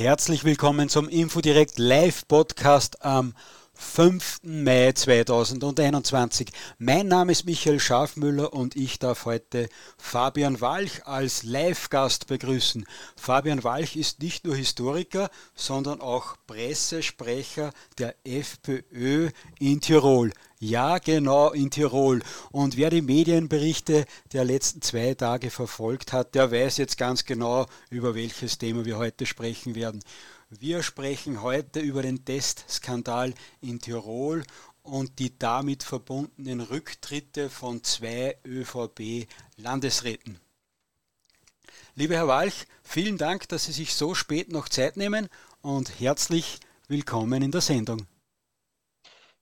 Herzlich willkommen zum Infodirect Live Podcast am 5. Mai 2021. Mein Name ist Michael Schafmüller und ich darf heute Fabian Walch als Live-Gast begrüßen. Fabian Walch ist nicht nur Historiker, sondern auch Pressesprecher der FPÖ in Tirol. Ja, genau, in Tirol. Und wer die Medienberichte der letzten zwei Tage verfolgt hat, der weiß jetzt ganz genau, über welches Thema wir heute sprechen werden. Wir sprechen heute über den Testskandal in Tirol und die damit verbundenen Rücktritte von zwei ÖVP-Landesräten. Lieber Herr Walch, vielen Dank, dass Sie sich so spät noch Zeit nehmen und herzlich willkommen in der Sendung.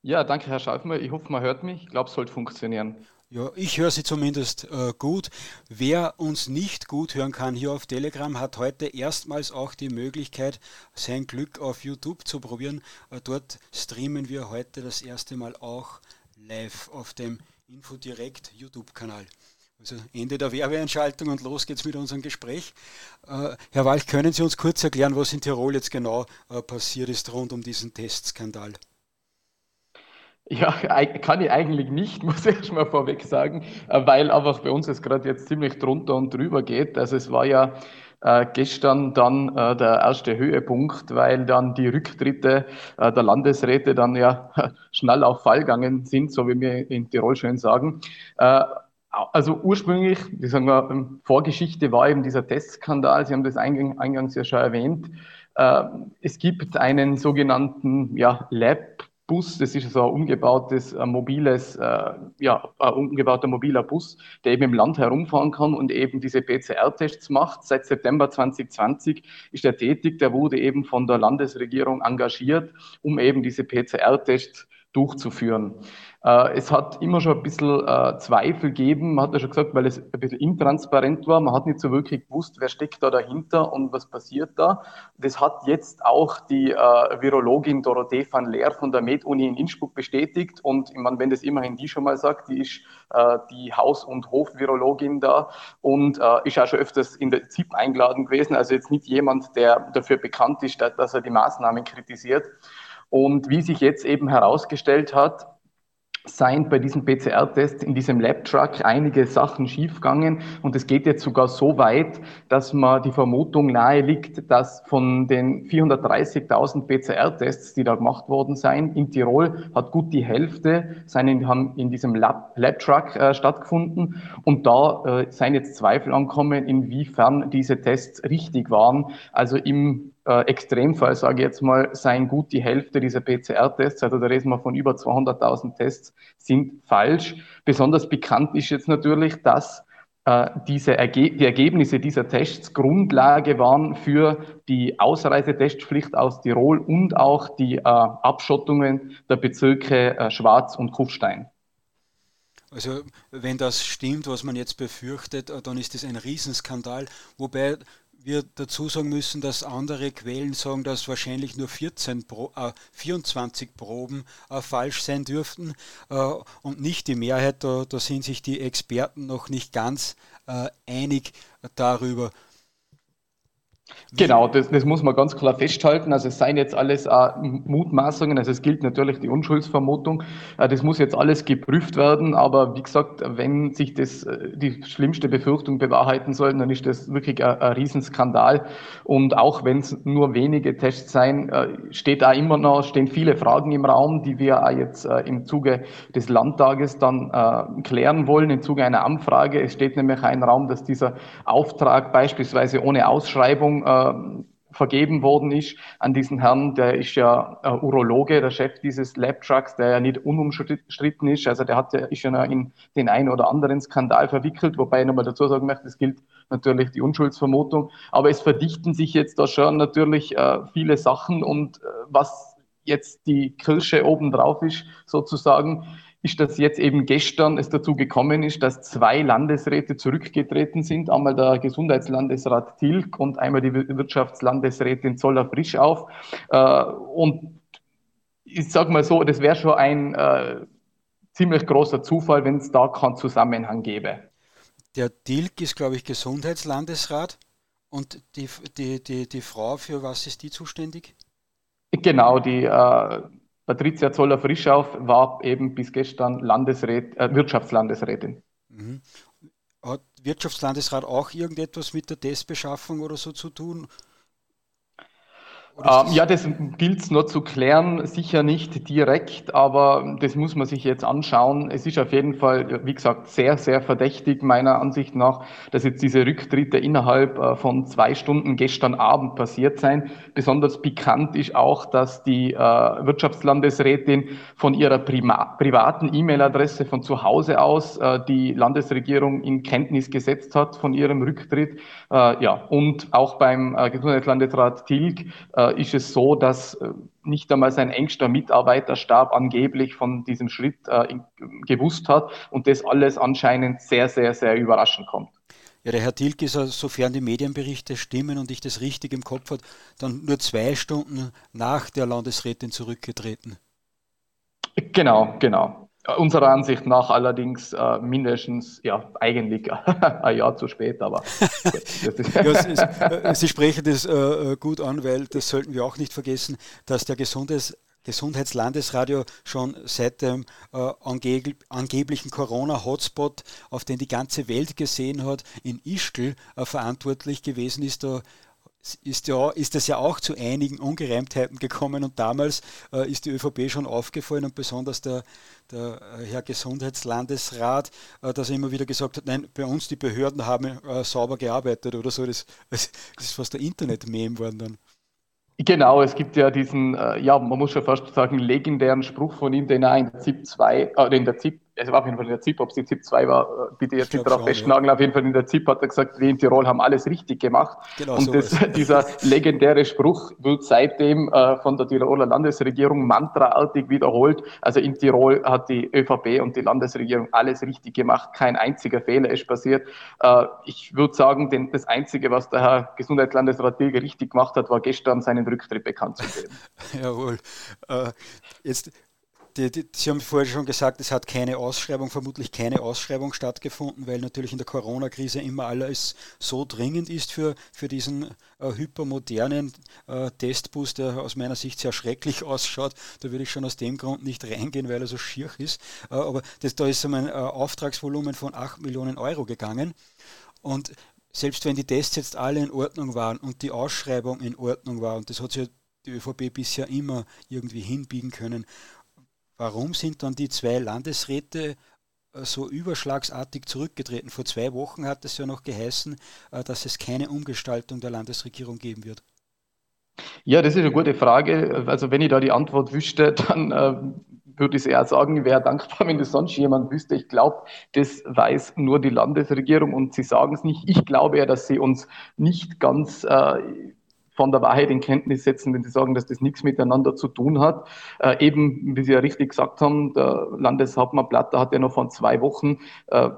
Ja, danke, Herr Schaufmer. Ich hoffe, man hört mich. Ich glaube, es sollte funktionieren. Ja, ich höre Sie zumindest äh, gut. Wer uns nicht gut hören kann hier auf Telegram, hat heute erstmals auch die Möglichkeit, sein Glück auf YouTube zu probieren. Äh, dort streamen wir heute das erste Mal auch live auf dem Infodirect YouTube-Kanal. Also Ende der Werbeeinschaltung und los geht's mit unserem Gespräch. Äh, Herr Walch, können Sie uns kurz erklären, was in Tirol jetzt genau äh, passiert ist rund um diesen Testskandal? Ja, kann ich eigentlich nicht, muss ich erst mal vorweg sagen, äh, weil einfach bei uns es gerade jetzt ziemlich drunter und drüber geht. Also es war ja äh, gestern dann äh, der erste Höhepunkt, weil dann die Rücktritte äh, der Landesräte dann ja schnell auf Fall gegangen sind, so wie wir in Tirol schön sagen. Äh, also ursprünglich, wie sagen wir, ähm, Vorgeschichte war eben dieser Testskandal, Sie haben das eingangs ja schon erwähnt. Äh, es gibt einen sogenannten ja, Lab Bus, das ist so ein umgebautes, ein mobiles, äh, ja, ein umgebauter mobiler Bus, der eben im Land herumfahren kann und eben diese PCR-Tests macht. Seit September 2020 ist er tätig. Der wurde eben von der Landesregierung engagiert, um eben diese PCR-Tests durchzuführen. Äh, es hat immer schon ein bisschen äh, Zweifel gegeben, man hat ja schon gesagt, weil es ein bisschen intransparent war. Man hat nicht so wirklich gewusst, wer steckt da dahinter und was passiert da. Das hat jetzt auch die äh, Virologin Dorothee van Leer von der Med-Uni in Innsbruck bestätigt. Und ich meine, wenn das immerhin die schon mal sagt, die ist äh, die Haus- und Hofvirologin da und äh, ist auch schon öfters in der ZIP eingeladen gewesen. Also jetzt nicht jemand, der dafür bekannt ist, dass er die Maßnahmen kritisiert. Und wie sich jetzt eben herausgestellt hat, seien bei diesem PCR-Test in diesem Lab-Truck einige Sachen schiefgegangen und es geht jetzt sogar so weit, dass man die Vermutung nahe liegt, dass von den 430.000 PCR-Tests, die da gemacht worden seien, in Tirol hat gut die Hälfte seien, haben in diesem Lab-Truck äh, stattgefunden und da äh, seien jetzt Zweifel ankommen, inwiefern diese Tests richtig waren. Also im äh, Extremfall, sage ich jetzt mal, seien gut die Hälfte dieser PCR-Tests, also da reden wir von über 200.000 Tests, sind falsch. Besonders bekannt ist jetzt natürlich, dass äh, diese Erge die Ergebnisse dieser Tests Grundlage waren für die Ausreisetestpflicht aus Tirol und auch die äh, Abschottungen der Bezirke äh, Schwarz und Kufstein. Also wenn das stimmt, was man jetzt befürchtet, dann ist das ein Riesenskandal. Wobei wir dazu sagen müssen, dass andere Quellen sagen, dass wahrscheinlich nur 14 Pro, äh, 24 Proben äh, falsch sein dürften äh, und nicht die Mehrheit. Da, da, sind sich die Experten noch nicht ganz äh, einig darüber. Genau, das, das, muss man ganz klar festhalten. Also es seien jetzt alles äh, Mutmaßungen, also es gilt natürlich die Unschuldsvermutung. Äh, das muss jetzt alles geprüft werden, aber wie gesagt, wenn sich das äh, die schlimmste Befürchtung bewahrheiten soll, dann ist das wirklich ein, ein Riesenskandal. Und auch wenn es nur wenige Tests seien, äh, steht da immer noch, stehen viele Fragen im Raum, die wir auch jetzt äh, im Zuge des Landtages dann äh, klären wollen, im Zuge einer Anfrage. Es steht nämlich ein Raum, dass dieser Auftrag beispielsweise ohne Ausschreibung äh, vergeben worden ist an diesen Herrn, der ist ja äh, Urologe, der Chef dieses Lab-Trucks, der ja nicht unumstritten ist. Also der hat ja, ist ja in den einen oder anderen Skandal verwickelt, wobei ich nochmal dazu sagen möchte, es gilt natürlich die Unschuldsvermutung. Aber es verdichten sich jetzt da schon natürlich äh, viele Sachen und äh, was jetzt die Kirsche obendrauf ist, sozusagen, ist, dass jetzt eben gestern es dazu gekommen ist, dass zwei Landesräte zurückgetreten sind. Einmal der Gesundheitslandesrat Tilg und einmal die Wirtschaftslandesrätin Zoller Frischauf. Äh, und ich sage mal so, das wäre schon ein äh, ziemlich großer Zufall, wenn es da keinen Zusammenhang gäbe. Der Dilk ist, glaube ich, Gesundheitslandesrat. Und die, die, die, die Frau, für was ist die zuständig? Genau, die äh, Patricia Zoller-Frischauf war eben bis gestern Landesrät, äh, Wirtschaftslandesrätin. Mhm. Hat Wirtschaftslandesrat auch irgendetwas mit der Testbeschaffung oder so zu tun? Ähm, ja, das gilt es nur zu klären, sicher nicht direkt, aber das muss man sich jetzt anschauen. Es ist auf jeden Fall, wie gesagt, sehr, sehr verdächtig meiner Ansicht nach, dass jetzt diese Rücktritte innerhalb äh, von zwei Stunden gestern Abend passiert sein. Besonders pikant ist auch, dass die äh, Wirtschaftslandesrätin von ihrer Prima privaten E-Mail-Adresse von zu Hause aus äh, die Landesregierung in Kenntnis gesetzt hat von ihrem Rücktritt. Äh, ja, und auch beim äh, Gesundheitslandesrat Tilg äh, ist es so, dass äh, nicht einmal sein engster Mitarbeiterstab angeblich von diesem Schritt äh, gewusst hat und das alles anscheinend sehr, sehr, sehr überraschend kommt. Ja, der Herr Tilk ist, sofern die Medienberichte stimmen und ich das richtig im Kopf habe, dann nur zwei Stunden nach der Landesrätin zurückgetreten. Genau, genau. Unserer Ansicht nach allerdings äh, mindestens, ja, eigentlich ein Jahr zu spät, aber ja, äh, Sie sprechen das äh, äh, gut an, weil das sollten wir auch nicht vergessen, dass der Gesundes Gesundheitslandesradio schon seit dem äh, angeb angeblichen Corona-Hotspot, auf den die ganze Welt gesehen hat, in Ischgl äh, verantwortlich gewesen ist. Da ist, ja, ist es ja auch zu einigen Ungereimtheiten gekommen und damals äh, ist die ÖVP schon aufgefallen und besonders der, der äh, Herr Gesundheitslandesrat, äh, dass er immer wieder gesagt hat, nein, bei uns die Behörden haben äh, sauber gearbeitet oder so. Das, das ist fast der Internet-Meme worden dann. Genau, es gibt ja diesen, äh, ja, man muss schon fast sagen, legendären Spruch von ihm, den er in der ZIP 2, äh, in der ZIP es war auf jeden Fall in der ZIP, ob es die ZIP 2 war, äh, bitte jetzt nicht darauf festnageln, ja. auf jeden Fall in der ZIP hat er gesagt, wir in Tirol haben alles richtig gemacht. Genau, und das, dieser legendäre Spruch wird seitdem äh, von der Tiroler Landesregierung mantraartig wiederholt. Also in Tirol hat die ÖVP und die Landesregierung alles richtig gemacht, kein einziger Fehler ist passiert. Äh, ich würde sagen, denn das Einzige, was der Herr Gesundheitslandesrat Bilge richtig gemacht hat, war gestern seinen Rücktritt bekannt zu geben. Jawohl. Äh, jetzt die, die, Sie haben vorher schon gesagt, es hat keine Ausschreibung, vermutlich keine Ausschreibung stattgefunden, weil natürlich in der Corona-Krise immer alles so dringend ist für, für diesen äh, hypermodernen äh, Testbus, der aus meiner Sicht sehr schrecklich ausschaut. Da würde ich schon aus dem Grund nicht reingehen, weil er so schier ist. Äh, aber das, da ist ein äh, Auftragsvolumen von 8 Millionen Euro gegangen. Und selbst wenn die Tests jetzt alle in Ordnung waren und die Ausschreibung in Ordnung war, und das hat sich die ÖVP bisher immer irgendwie hinbiegen können, Warum sind dann die zwei Landesräte äh, so überschlagsartig zurückgetreten? Vor zwei Wochen hat es ja noch geheißen, äh, dass es keine Umgestaltung der Landesregierung geben wird. Ja, das ist eine gute Frage. Also wenn ich da die Antwort wüsste, dann äh, würde ich eher sagen, ich wäre dankbar, wenn das sonst jemand wüsste. Ich glaube, das weiß nur die Landesregierung und sie sagen es nicht. Ich glaube ja, dass sie uns nicht ganz äh, von der Wahrheit in Kenntnis setzen, wenn sie sagen, dass das nichts miteinander zu tun hat. Äh, eben, wie Sie ja richtig gesagt haben, der Landeshauptmann Platter hat ja noch vor zwei Wochen äh,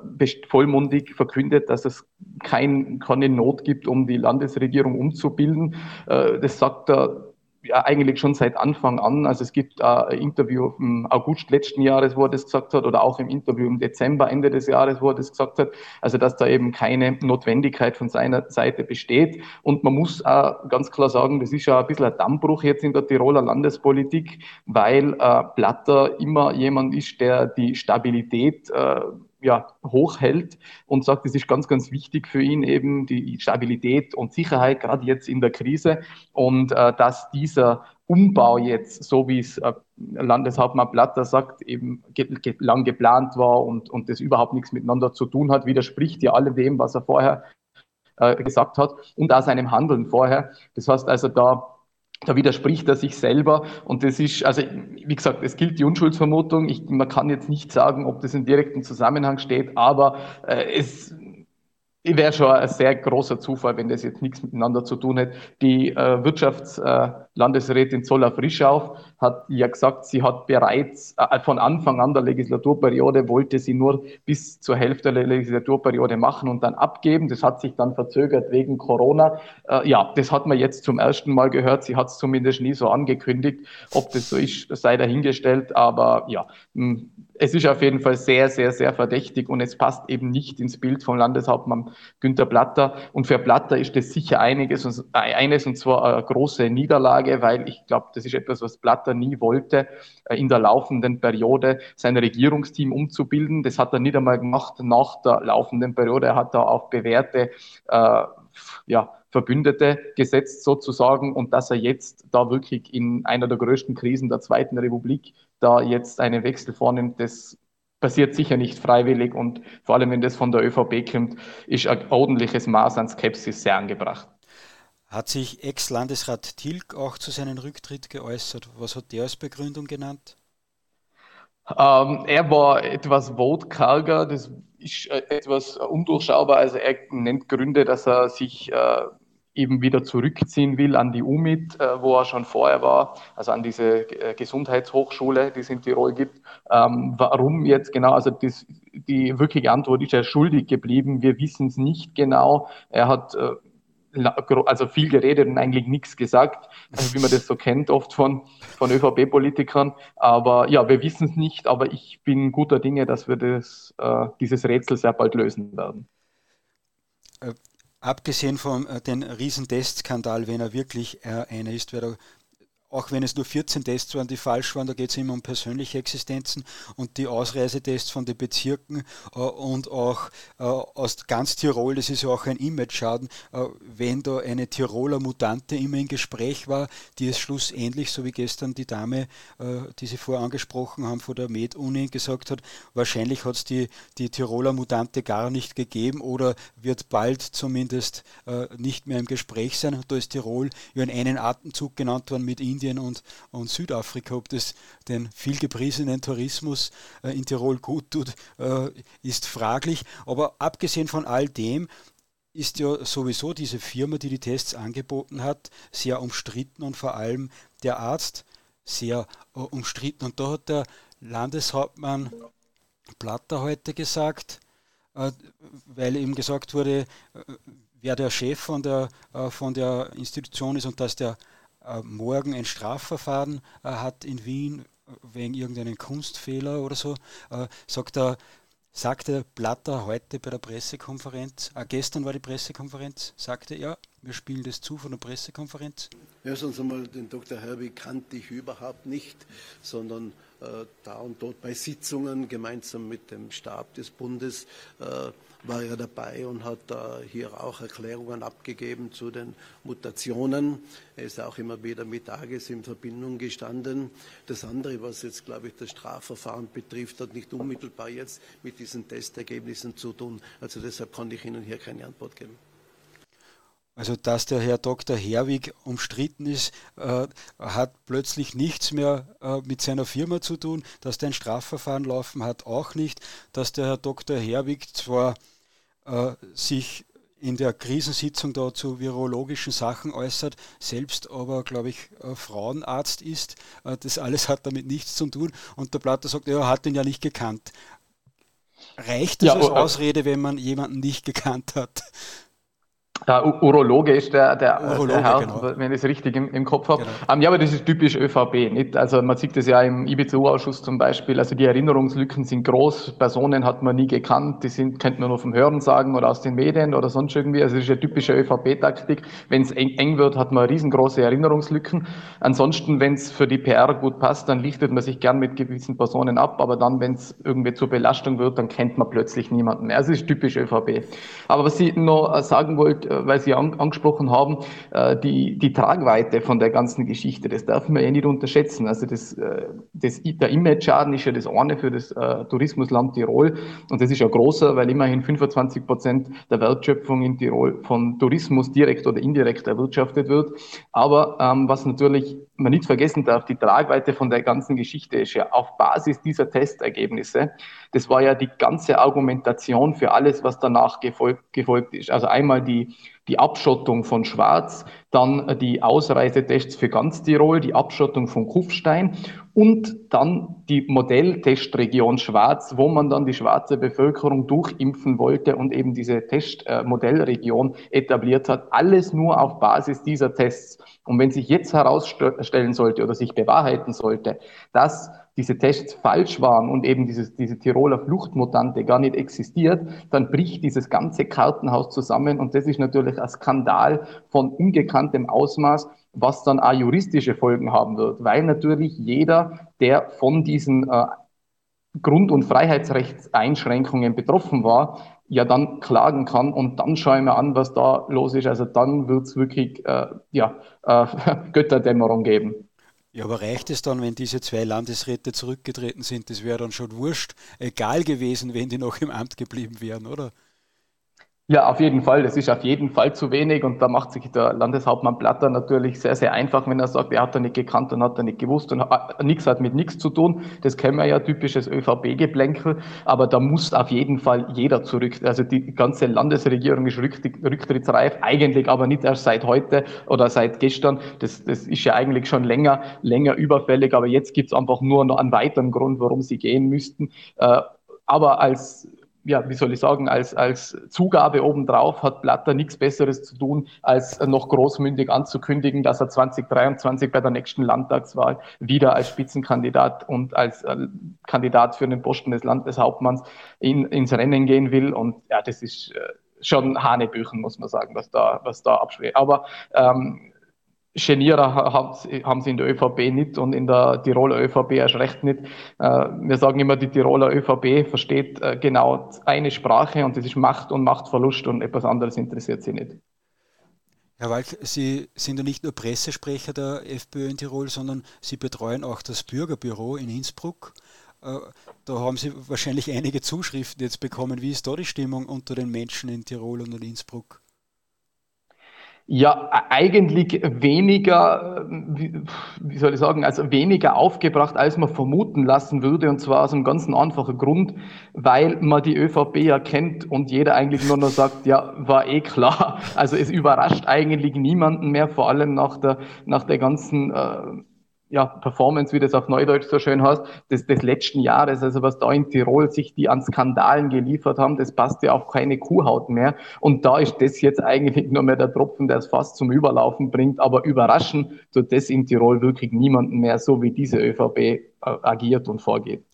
vollmundig verkündet, dass es kein, keine Not gibt, um die Landesregierung umzubilden. Äh, das sagt er ja, eigentlich schon seit Anfang an. Also es gibt äh, ein Interview im August letzten Jahres, wo er das gesagt hat, oder auch im Interview im Dezember, Ende des Jahres, wo er das gesagt hat. Also dass da eben keine Notwendigkeit von seiner Seite besteht. Und man muss auch ganz klar sagen, das ist ja ein bisschen ein Dammbruch jetzt in der Tiroler Landespolitik, weil äh, Platter immer jemand ist, der die Stabilität äh, ja, hochhält und sagt, es ist ganz, ganz wichtig für ihn eben die Stabilität und Sicherheit, gerade jetzt in der Krise. Und äh, dass dieser Umbau jetzt, so wie es äh, Landeshauptmann Platter sagt, eben ge ge lang geplant war und, und das überhaupt nichts miteinander zu tun hat, widerspricht ja all dem, was er vorher äh, gesagt hat und auch seinem Handeln vorher. Das heißt also, da da widerspricht er sich selber und das ist, also wie gesagt, es gilt die Unschuldsvermutung. Ich, man kann jetzt nicht sagen, ob das in direktem Zusammenhang steht, aber äh, es wäre schon ein sehr großer Zufall, wenn das jetzt nichts miteinander zu tun hätte. Die äh, Wirtschaftslandesrätin äh, Zoller Frischauf hat ja gesagt, sie hat bereits äh, von Anfang an der Legislaturperiode wollte sie nur bis zur Hälfte der Legislaturperiode machen und dann abgeben. Das hat sich dann verzögert wegen Corona. Äh, ja, das hat man jetzt zum ersten Mal gehört. Sie hat es zumindest nie so angekündigt. Ob das so ist, sei dahingestellt. Aber ja, hm, es ist auf jeden Fall sehr, sehr, sehr verdächtig und es passt eben nicht ins Bild vom Landeshauptmann Günter Platter. Und für Platter ist das sicher einiges, äh, eines und zwar eine große Niederlage, weil ich glaube, das ist etwas, was Platter nie wollte, äh, in der laufenden Periode sein Regierungsteam umzubilden. Das hat er nicht einmal gemacht nach der laufenden Periode. Er hat da auf bewährte äh, ja, Verbündete gesetzt sozusagen und dass er jetzt da wirklich in einer der größten Krisen der Zweiten Republik da jetzt einen Wechsel vornimmt, das passiert sicher nicht freiwillig und vor allem, wenn das von der ÖVP kommt, ist ein ordentliches Maß an Skepsis sehr angebracht. Hat sich Ex-Landesrat Tilg auch zu seinem Rücktritt geäußert? Was hat der als Begründung genannt? Ähm, er war etwas wortkarger, das ist äh, etwas undurchschaubar. Also er nennt Gründe, dass er sich äh, eben wieder zurückziehen will an die UMIT, äh, wo er schon vorher war, also an diese äh, Gesundheitshochschule, die es in Tirol gibt. Ähm, warum jetzt genau? Also das, die wirkliche Antwort ist er schuldig geblieben. Wir wissen es nicht genau. Er hat äh, also viel geredet und eigentlich nichts gesagt, also wie man das so kennt, oft von, von ÖVP-Politikern. Aber ja, wir wissen es nicht, aber ich bin guter Dinge, dass wir das, äh, dieses Rätsel sehr bald lösen werden. Äh, abgesehen von äh, den Riesentestskandal, wenn er wirklich äh, einer ist, wer da auch wenn es nur 14 Tests waren, die falsch waren, da geht es immer um persönliche Existenzen und die Ausreisetests von den Bezirken äh, und auch äh, aus ganz Tirol, das ist ja auch ein Image-Schaden, äh, wenn da eine Tiroler Mutante immer im Gespräch war, die es schlussendlich, so wie gestern die Dame, äh, die Sie vorher angesprochen haben, von der Med-Uni gesagt hat, wahrscheinlich hat es die, die Tiroler Mutante gar nicht gegeben oder wird bald zumindest äh, nicht mehr im Gespräch sein. Da ist Tirol ja in einen Atemzug genannt worden mit Indien Indien und, und Südafrika. Ob das den vielgepriesenen Tourismus äh, in Tirol gut tut, äh, ist fraglich. Aber abgesehen von all dem ist ja sowieso diese Firma, die die Tests angeboten hat, sehr umstritten und vor allem der Arzt sehr äh, umstritten. Und da hat der Landeshauptmann Platter heute gesagt, äh, weil ihm gesagt wurde, äh, wer der Chef von der, von der Institution ist und dass der morgen ein Strafverfahren äh, hat in Wien wegen irgendeinen Kunstfehler oder so, äh, sagt er, sagte Blatter heute bei der Pressekonferenz, äh, gestern war die Pressekonferenz, sagte er, wir spielen das zu von der Pressekonferenz. Erstens einmal, den Dr. Herbig kannte ich überhaupt nicht, sondern äh, da und dort bei Sitzungen gemeinsam mit dem Stab des Bundes äh, war er dabei und hat hier auch Erklärungen abgegeben zu den Mutationen. Er ist auch immer wieder mit Tages in Verbindung gestanden. Das andere, was jetzt, glaube ich, das Strafverfahren betrifft, hat nicht unmittelbar jetzt mit diesen Testergebnissen zu tun. Also deshalb konnte ich Ihnen hier keine Antwort geben. Also dass der Herr Dr. Herwig umstritten ist, äh, hat plötzlich nichts mehr äh, mit seiner Firma zu tun. Dass der ein Strafverfahren laufen hat, auch nicht. Dass der Herr Dr. Herwig zwar äh, sich in der Krisensitzung da zu virologischen Sachen äußert, selbst aber, glaube ich, äh, Frauenarzt ist. Äh, das alles hat damit nichts zu tun. Und der Platter sagt, er hat ihn ja nicht gekannt. Reicht das ja, als Ausrede, wenn man jemanden nicht gekannt hat? Der Urologe ist der, der, Urologe, der Herr, genau. wenn ich es richtig im, im Kopf habe. Genau. Um, ähm, ja, aber das ist typisch ÖVP. Nicht? Also man sieht das ja im IBCU-Ausschuss zum Beispiel. Also die Erinnerungslücken sind groß. Personen hat man nie gekannt. Die sind, könnte man nur vom Hören sagen oder aus den Medien oder sonst irgendwie. Also das ist eine typische ÖVP-Taktik. Wenn es eng, eng, wird, hat man riesengroße Erinnerungslücken. Ansonsten, wenn es für die PR gut passt, dann lichtet man sich gern mit gewissen Personen ab. Aber dann, wenn es irgendwie zur Belastung wird, dann kennt man plötzlich niemanden mehr. Also das ist typisch ÖVP. Aber was ich noch sagen wollte, äh, weil Sie an, angesprochen haben, äh, die, die Tragweite von der ganzen Geschichte, das darf man ja nicht unterschätzen. Also das, äh, das, der Image-Schaden ist ja das eine für das äh, Tourismusland Tirol und das ist ja großer, weil immerhin 25 Prozent der Wertschöpfung in Tirol von Tourismus direkt oder indirekt erwirtschaftet wird. Aber ähm, was natürlich man nicht vergessen darf, die Tragweite von der ganzen Geschichte ist ja auf Basis dieser Testergebnisse, das war ja die ganze Argumentation für alles, was danach gefolgt, gefolgt ist. Also einmal die, die Abschottung von Schwarz, dann die Ausreisetests für ganz Tirol, die Abschottung von Kufstein und dann die Modelltestregion Schwarz, wo man dann die schwarze Bevölkerung durchimpfen wollte und eben diese Testmodellregion etabliert hat. Alles nur auf Basis dieser Tests. Und wenn sich jetzt herausstellen sollte oder sich bewahrheiten sollte, dass diese Tests falsch waren und eben dieses, diese Tiroler Fluchtmutante gar nicht existiert, dann bricht dieses ganze Kartenhaus zusammen und das ist natürlich ein Skandal von ungekanntem Ausmaß, was dann auch juristische Folgen haben wird, weil natürlich jeder, der von diesen äh, Grund- und Freiheitsrechtseinschränkungen betroffen war, ja dann klagen kann und dann schauen wir an, was da los ist. Also dann wird es wirklich äh, ja, äh, Götterdämmerung geben. Ja, aber reicht es dann, wenn diese zwei Landesräte zurückgetreten sind? Das wäre dann schon wurscht, egal gewesen, wenn die noch im Amt geblieben wären, oder? Ja, auf jeden Fall. Das ist auf jeden Fall zu wenig und da macht sich der Landeshauptmann Platter natürlich sehr, sehr einfach, wenn er sagt, er hat da nicht gekannt und hat da nicht gewusst und nichts hat mit nichts zu tun. Das kennen wir ja, typisches ÖVP-Geplänkel, aber da muss auf jeden Fall jeder zurück. Also die ganze Landesregierung ist rücktrittsreif, eigentlich aber nicht erst seit heute oder seit gestern. Das, das ist ja eigentlich schon länger, länger überfällig, aber jetzt gibt's einfach nur noch einen weiteren Grund, warum sie gehen müssten. Äh, aber als ja, wie soll ich sagen, als, als Zugabe obendrauf hat Blatter nichts Besseres zu tun, als noch großmündig anzukündigen, dass er 2023 bei der nächsten Landtagswahl wieder als Spitzenkandidat und als äh, Kandidat für den Posten des Landeshauptmanns in, ins Rennen gehen will. Und ja, das ist äh, schon Hanebüchen, muss man sagen, was da, was da abschwert. Aber ähm, Genierer haben sie in der ÖVP nicht und in der Tiroler ÖVP erst recht nicht. Äh, wir sagen immer, die Tiroler ÖVP versteht äh, genau eine Sprache und das ist Macht und Machtverlust und etwas anderes interessiert sie nicht. Herr Walk, Sie sind ja nicht nur Pressesprecher der FPÖ in Tirol, sondern Sie betreuen auch das Bürgerbüro in Innsbruck. Äh, da haben Sie wahrscheinlich einige Zuschriften jetzt bekommen. Wie ist da die Stimmung unter den Menschen in Tirol und in Innsbruck? Ja, eigentlich weniger, wie soll ich sagen, also weniger aufgebracht, als man vermuten lassen würde. Und zwar aus einem ganz einfachen Grund, weil man die ÖVP ja kennt und jeder eigentlich nur noch sagt, ja, war eh klar. Also es überrascht eigentlich niemanden mehr, vor allem nach der, nach der ganzen äh, ja, Performance, wie das auf Neudeutsch so schön heißt, des, des letzten Jahres, also was da in Tirol sich die an Skandalen geliefert haben, das passt ja auf keine Kuhhaut mehr. Und da ist das jetzt eigentlich nur mehr der Tropfen, der es fast zum Überlaufen bringt. Aber überraschen tut das in Tirol wirklich niemanden mehr, so wie diese ÖVP äh, agiert und vorgeht.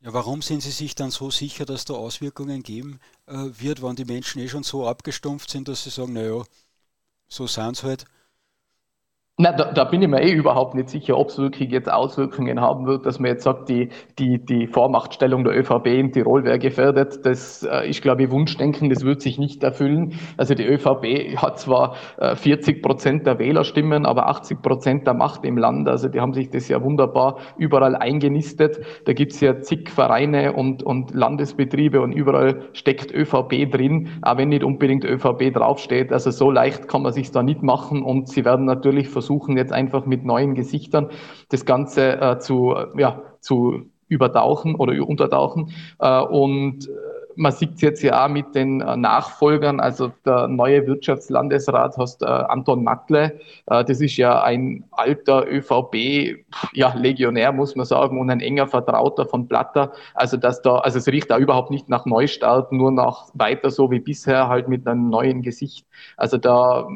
Ja, warum sind Sie sich dann so sicher, dass da Auswirkungen geben äh, wird, wenn die Menschen eh schon so abgestumpft sind, dass sie sagen, naja, so sind es halt? Na, da, da, bin ich mir eh überhaupt nicht sicher, ob es wirklich jetzt Auswirkungen haben wird, dass man jetzt sagt, die, die, die Vormachtstellung der ÖVP in Tirol wäre gefährdet. Das äh, ist, glaube ich, Wunschdenken, das wird sich nicht erfüllen. Also die ÖVP hat zwar äh, 40 Prozent der Wählerstimmen, aber 80 Prozent der Macht im Land. Also die haben sich das ja wunderbar überall eingenistet. Da gibt's ja zig Vereine und, und Landesbetriebe und überall steckt ÖVP drin, auch wenn nicht unbedingt ÖVP draufsteht. Also so leicht kann man sich da nicht machen und sie werden natürlich versuchen, versuchen jetzt einfach mit neuen Gesichtern das Ganze äh, zu, ja, zu übertauchen oder untertauchen. Äh, und man sieht es jetzt ja auch mit den äh, Nachfolgern, also der neue Wirtschaftslandesrat heißt äh, Anton Mackle. Äh, das ist ja ein alter ÖVP-Legionär, ja, muss man sagen, und ein enger Vertrauter von Platter. Also dass da, also es riecht da überhaupt nicht nach Neustart, nur nach weiter so wie bisher, halt mit einem neuen Gesicht. Also da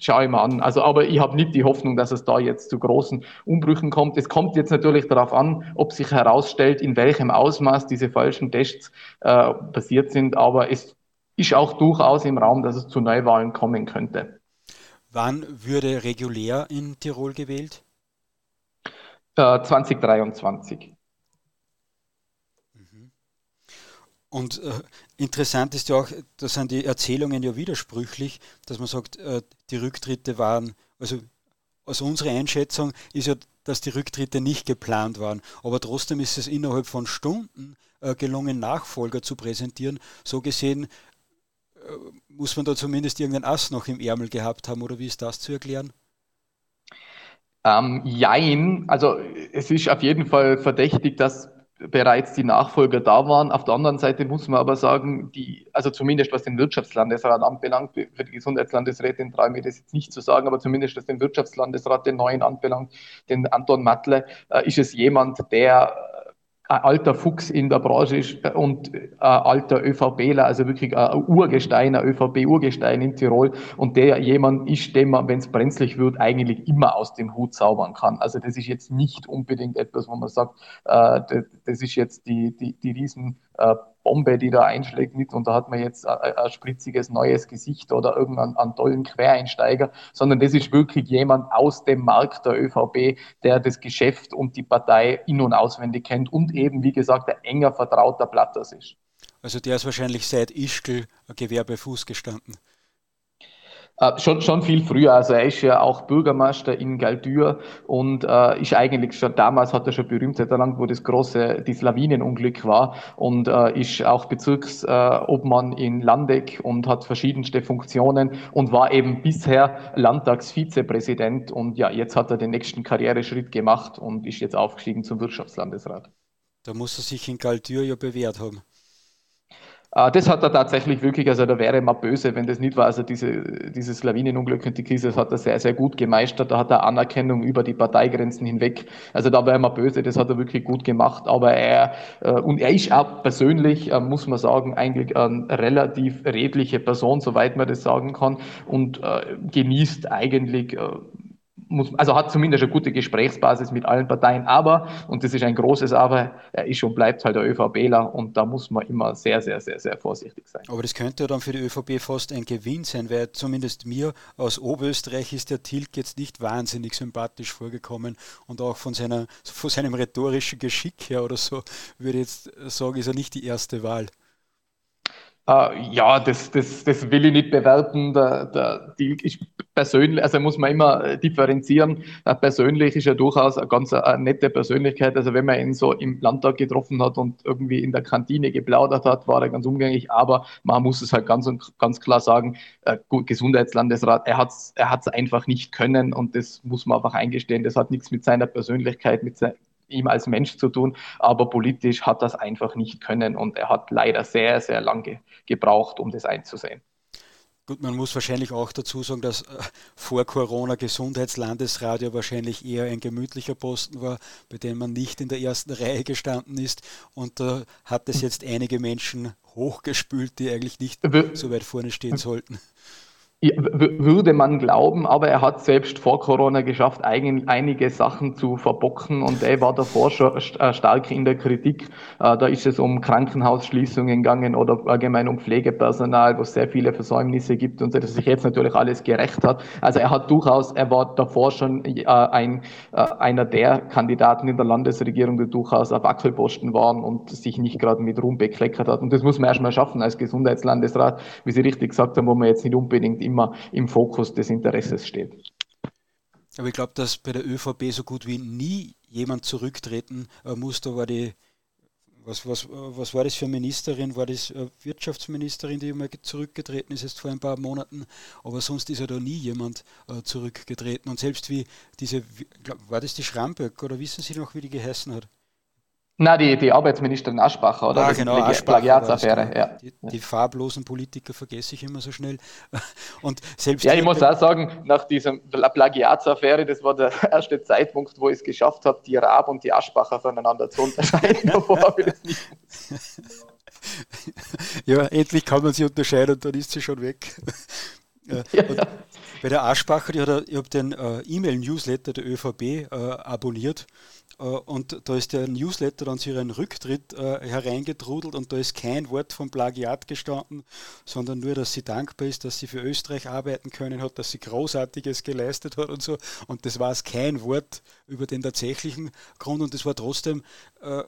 schaue ich mal an. Also, aber ich habe nicht die Hoffnung, dass es da jetzt zu großen Umbrüchen kommt. Es kommt jetzt natürlich darauf an, ob sich herausstellt, in welchem Ausmaß diese falschen Tests äh, passiert sind. Aber es ist auch durchaus im Raum, dass es zu Neuwahlen kommen könnte. Wann würde regulär in Tirol gewählt? Äh, 2023. Und äh, interessant ist ja auch, da sind die Erzählungen ja widersprüchlich, dass man sagt, äh, die Rücktritte waren, also aus unserer Einschätzung ist ja, dass die Rücktritte nicht geplant waren. Aber trotzdem ist es innerhalb von Stunden äh, gelungen, Nachfolger zu präsentieren. So gesehen äh, muss man da zumindest irgendeinen Ass noch im Ärmel gehabt haben, oder wie ist das zu erklären? Ähm, jein, also es ist auf jeden Fall verdächtig, dass bereits die Nachfolger da waren. Auf der anderen Seite muss man aber sagen, die, also zumindest was den Wirtschaftslandesrat anbelangt, für die Gesundheitslandesrätin traue mir das jetzt nicht zu sagen, aber zumindest was den Wirtschaftslandesrat, den neuen anbelangt, den Anton Matle, äh, ist es jemand, der ein alter Fuchs in der Branche ist und ein alter ÖVBler, also wirklich ein Urgestein, ein ÖVB-Urgestein in Tirol und der jemand ist, den man, wenn es brenzlig wird, eigentlich immer aus dem Hut zaubern kann. Also das ist jetzt nicht unbedingt etwas, wo man sagt, äh, das ist jetzt die, die, die riesen äh, Bombe, die da einschlägt mit und da hat man jetzt ein, spritziges neues Gesicht oder irgendeinen tollen Quereinsteiger, sondern das ist wirklich jemand aus dem Markt der ÖVP, der das Geschäft und die Partei in- und auswendig kennt und eben, wie gesagt, ein enger vertrauter Platters ist. Also der ist wahrscheinlich seit Ischgl Gewerbefuß gestanden. Äh, schon, schon viel früher. Also er ist ja auch Bürgermeister in Galdür und äh, ist eigentlich schon damals hat er schon Berühmtheit erlangt, wo das große, das Lawinenunglück war und äh, ist auch Bezirksobmann in Landeck und hat verschiedenste Funktionen und war eben bisher Landtagsvizepräsident und ja, jetzt hat er den nächsten Karriereschritt gemacht und ist jetzt aufgestiegen zum Wirtschaftslandesrat. Da muss er sich in Galdür ja bewährt haben. Äh, das hat er tatsächlich wirklich, also da wäre man böse, wenn das nicht war. Also diese, dieses Lawinenunglück und die Krise, das hat er sehr, sehr gut gemeistert. Da hat er Anerkennung über die Parteigrenzen hinweg. Also da wäre man böse, das hat er wirklich gut gemacht. Aber er, äh, und er ist auch persönlich, äh, muss man sagen, eigentlich eine relativ redliche Person, soweit man das sagen kann, und genießt eigentlich muss, also hat zumindest eine gute Gesprächsbasis mit allen Parteien, aber, und das ist ein großes Aber, er ist und bleibt halt der ÖVPler und da muss man immer sehr, sehr, sehr, sehr vorsichtig sein. Aber das könnte dann für die ÖVP fast ein Gewinn sein, weil zumindest mir aus Oberösterreich ist der Tilg jetzt nicht wahnsinnig sympathisch vorgekommen und auch von, seiner, von seinem rhetorischen Geschick her oder so, würde ich jetzt sagen, ist er nicht die erste Wahl. Uh, ja, das, das, das will ich nicht bewerten. Der, der, die, ich persönlich, also muss man immer äh, differenzieren. Uh, persönlich ist er durchaus eine ganz eine nette Persönlichkeit. Also wenn man ihn so im Landtag getroffen hat und irgendwie in der Kantine geplaudert hat, war er ganz umgänglich. Aber man muss es halt ganz, ganz klar sagen, uh, Gesundheitslandesrat, er hat es er hat's einfach nicht können und das muss man einfach eingestehen. Das hat nichts mit seiner Persönlichkeit, mit, se ihm als Mensch zu tun, aber politisch hat das einfach nicht können und er hat leider sehr, sehr lange gebraucht, um das einzusehen. Gut, man muss wahrscheinlich auch dazu sagen, dass äh, vor Corona Gesundheitslandesradio wahrscheinlich eher ein gemütlicher Posten war, bei dem man nicht in der ersten Reihe gestanden ist. Und da hat es jetzt einige Menschen hochgespült, die eigentlich nicht so weit vorne stehen sollten würde man glauben, aber er hat selbst vor Corona geschafft, eigen, einige Sachen zu verbocken und er war davor schon äh, stark in der Kritik. Äh, da ist es um Krankenhausschließungen gegangen oder allgemein um Pflegepersonal, wo es sehr viele Versäumnisse gibt und dass sich jetzt natürlich alles gerecht hat. Also er hat durchaus, er war davor schon äh, ein, einer der Kandidaten in der Landesregierung, die durchaus auf Wackelposten waren und sich nicht gerade mit Ruhm bekleckert hat. Und das muss man erstmal schaffen als Gesundheitslandesrat, wie Sie richtig gesagt haben, wo man jetzt nicht unbedingt immer im Fokus des Interesses steht. Aber ich glaube, dass bei der ÖVP so gut wie nie jemand zurücktreten äh, musste, war die, was, was, was war das für eine Ministerin? War das äh, Wirtschaftsministerin, die mal zurückgetreten ist, jetzt vor ein paar Monaten? Aber sonst ist ja da nie jemand äh, zurückgetreten. Und selbst wie diese, war das die Schramböck oder wissen Sie noch, wie die geheißen hat? Na, die, die Arbeitsministerin Aschbacher, oder? Ah, genau, Aschbacher Plagiatsaffäre, ja. Die, die, farblosen Politiker vergesse ich immer so schnell. Und selbst ja, ich muss auch sagen, nach dieser Plagiatsaffäre, das war der erste Zeitpunkt, wo ich es geschafft habe, die Raab und die Aschbacher voneinander zu unterscheiden. Davor ich das nicht Ja, endlich kann man sie unterscheiden und dann ist sie schon weg. Ja. Bei der Aschbacher, die hat, ich habe den äh, E-Mail-Newsletter der ÖVP äh, abonniert äh, und da ist der Newsletter dann zu ihren Rücktritt äh, hereingetrudelt und da ist kein Wort von Plagiat gestanden, sondern nur, dass sie dankbar ist, dass sie für Österreich arbeiten können hat, dass sie Großartiges geleistet hat und so. Und das war es kein Wort über den tatsächlichen Grund und das war trotzdem äh,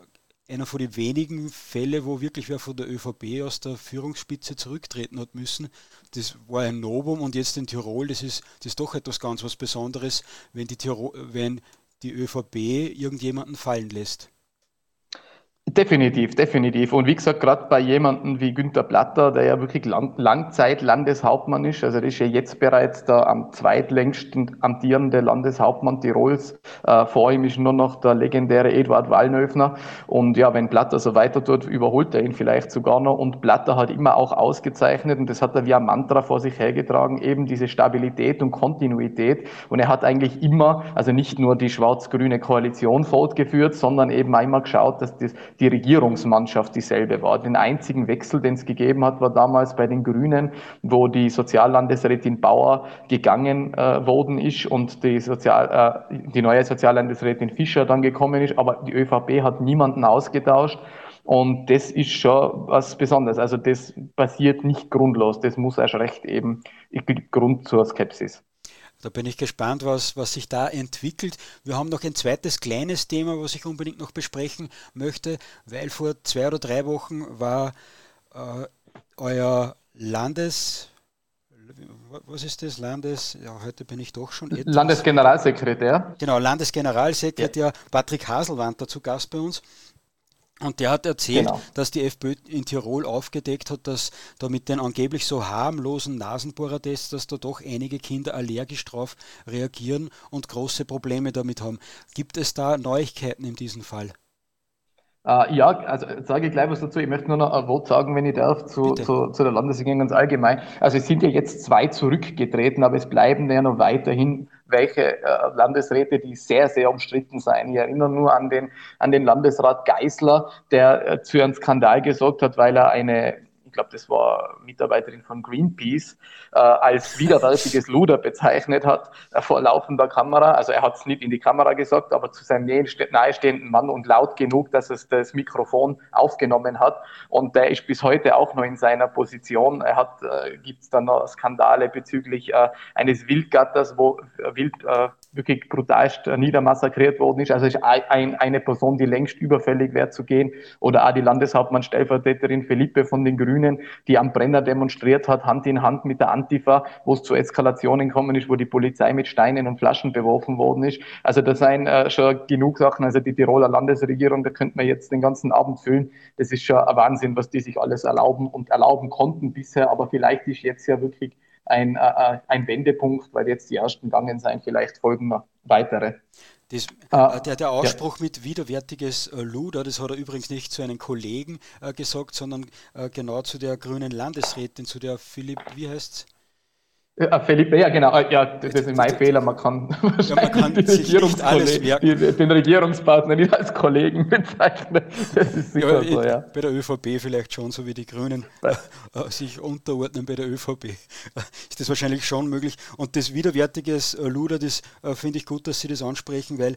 einer von den wenigen Fällen, wo wirklich wer von der ÖVP aus der Führungsspitze zurücktreten hat müssen. Das war ein Novum und jetzt in Tirol, das ist, das ist doch etwas ganz was Besonderes, wenn die, Tirol, wenn die ÖVP irgendjemanden fallen lässt. Definitiv, definitiv. Und wie gesagt, gerade bei jemandem wie Günter Platter, der ja wirklich lang, Langzeit Landeshauptmann ist, also der ist ja jetzt bereits der am zweitlängsten amtierende Landeshauptmann Tirols. Äh, vor ihm ist nur noch der legendäre Eduard Wallnöfner. Und ja, wenn Platter so weiter tut, überholt er ihn vielleicht sogar noch. Und Platter hat immer auch ausgezeichnet, und das hat er wie ein Mantra vor sich hergetragen, eben diese Stabilität und Kontinuität. Und er hat eigentlich immer, also nicht nur die schwarz-grüne Koalition fortgeführt, sondern eben einmal geschaut, dass das die Regierungsmannschaft dieselbe war. Den einzigen Wechsel, den es gegeben hat, war damals bei den Grünen, wo die Soziallandesrätin Bauer gegangen äh, worden ist und die, Sozial, äh, die neue Soziallandesrätin Fischer dann gekommen ist. Aber die ÖVP hat niemanden ausgetauscht. Und das ist schon was Besonderes. Also das passiert nicht grundlos. Das muss erst recht eben Grund zur Skepsis. Da bin ich gespannt, was, was sich da entwickelt. Wir haben noch ein zweites kleines Thema, was ich unbedingt noch besprechen möchte, weil vor zwei oder drei Wochen war äh, euer Landes, was ist das? Landes, ja, heute bin ich doch schon etwas. Landesgeneralsekretär. Genau, Landesgeneralsekretär ja. Patrick Haselwand dazu Gast bei uns. Und der hat erzählt, genau. dass die FPÖ in Tirol aufgedeckt hat, dass da mit den angeblich so harmlosen Nasenbohrertests, dass da doch einige Kinder allergisch drauf reagieren und große Probleme damit haben. Gibt es da Neuigkeiten in diesem Fall? Uh, ja, also sage ich gleich was dazu. Ich möchte nur noch ein Wort sagen, wenn ich darf, zu, zu, zu der Landesregierung ganz allgemein. Also es sind ja jetzt zwei zurückgetreten, aber es bleiben ja noch weiterhin welche äh, Landesräte, die sehr, sehr umstritten seien. Ich erinnere nur an den, an den Landesrat Geisler, der äh, zu einem Skandal gesorgt hat, weil er eine glaube, das war Mitarbeiterin von Greenpeace, äh, als widerwärtiges Luder bezeichnet hat äh, vor laufender Kamera. Also er hat es nicht in die Kamera gesagt, aber zu seinem nahestehenden Mann und laut genug, dass es das Mikrofon aufgenommen hat. Und der ist bis heute auch noch in seiner Position. Er hat, äh, gibt es dann noch Skandale bezüglich äh, eines Wildgatters, wo äh, Wild äh, wirklich brutalst niedermassakriert worden ist. Also ist ein, eine Person, die längst überfällig wäre zu gehen. Oder auch die Landeshauptmann-Stellvertreterin Philippe von den Grünen, die am Brenner demonstriert hat, Hand in Hand mit der Antifa, wo es zu Eskalationen gekommen ist, wo die Polizei mit Steinen und Flaschen beworfen worden ist. Also das seien äh, schon genug Sachen. Also die Tiroler Landesregierung, da könnte man jetzt den ganzen Abend füllen. Das ist schon ein Wahnsinn, was die sich alles erlauben und erlauben konnten bisher. Aber vielleicht ist jetzt ja wirklich ein, äh, äh, ein Wendepunkt, weil jetzt die ersten gegangen sein, vielleicht folgen noch weitere. Das, äh, der, der, Ausspruch ja. mit widerwärtiges Luder, das hat er übrigens nicht zu einem Kollegen äh, gesagt, sondern äh, genau zu der grünen Landesrätin, zu der Philipp, wie heißt Ja, Felipe, ja genau, ah, ja, das ist mein Fehler, man kann, ja, man kann den, Regierungskollegen, den Regierungspartner nicht als Kollegen bezeichnen. Das ist sicher ja, so, ja. Bei der ÖVP vielleicht schon, so wie die Grünen äh, sich unterordnen bei der ÖVP. ist das wahrscheinlich schon möglich. Und das widerwärtiges äh, Luder, das äh, finde ich gut, dass Sie das ansprechen, weil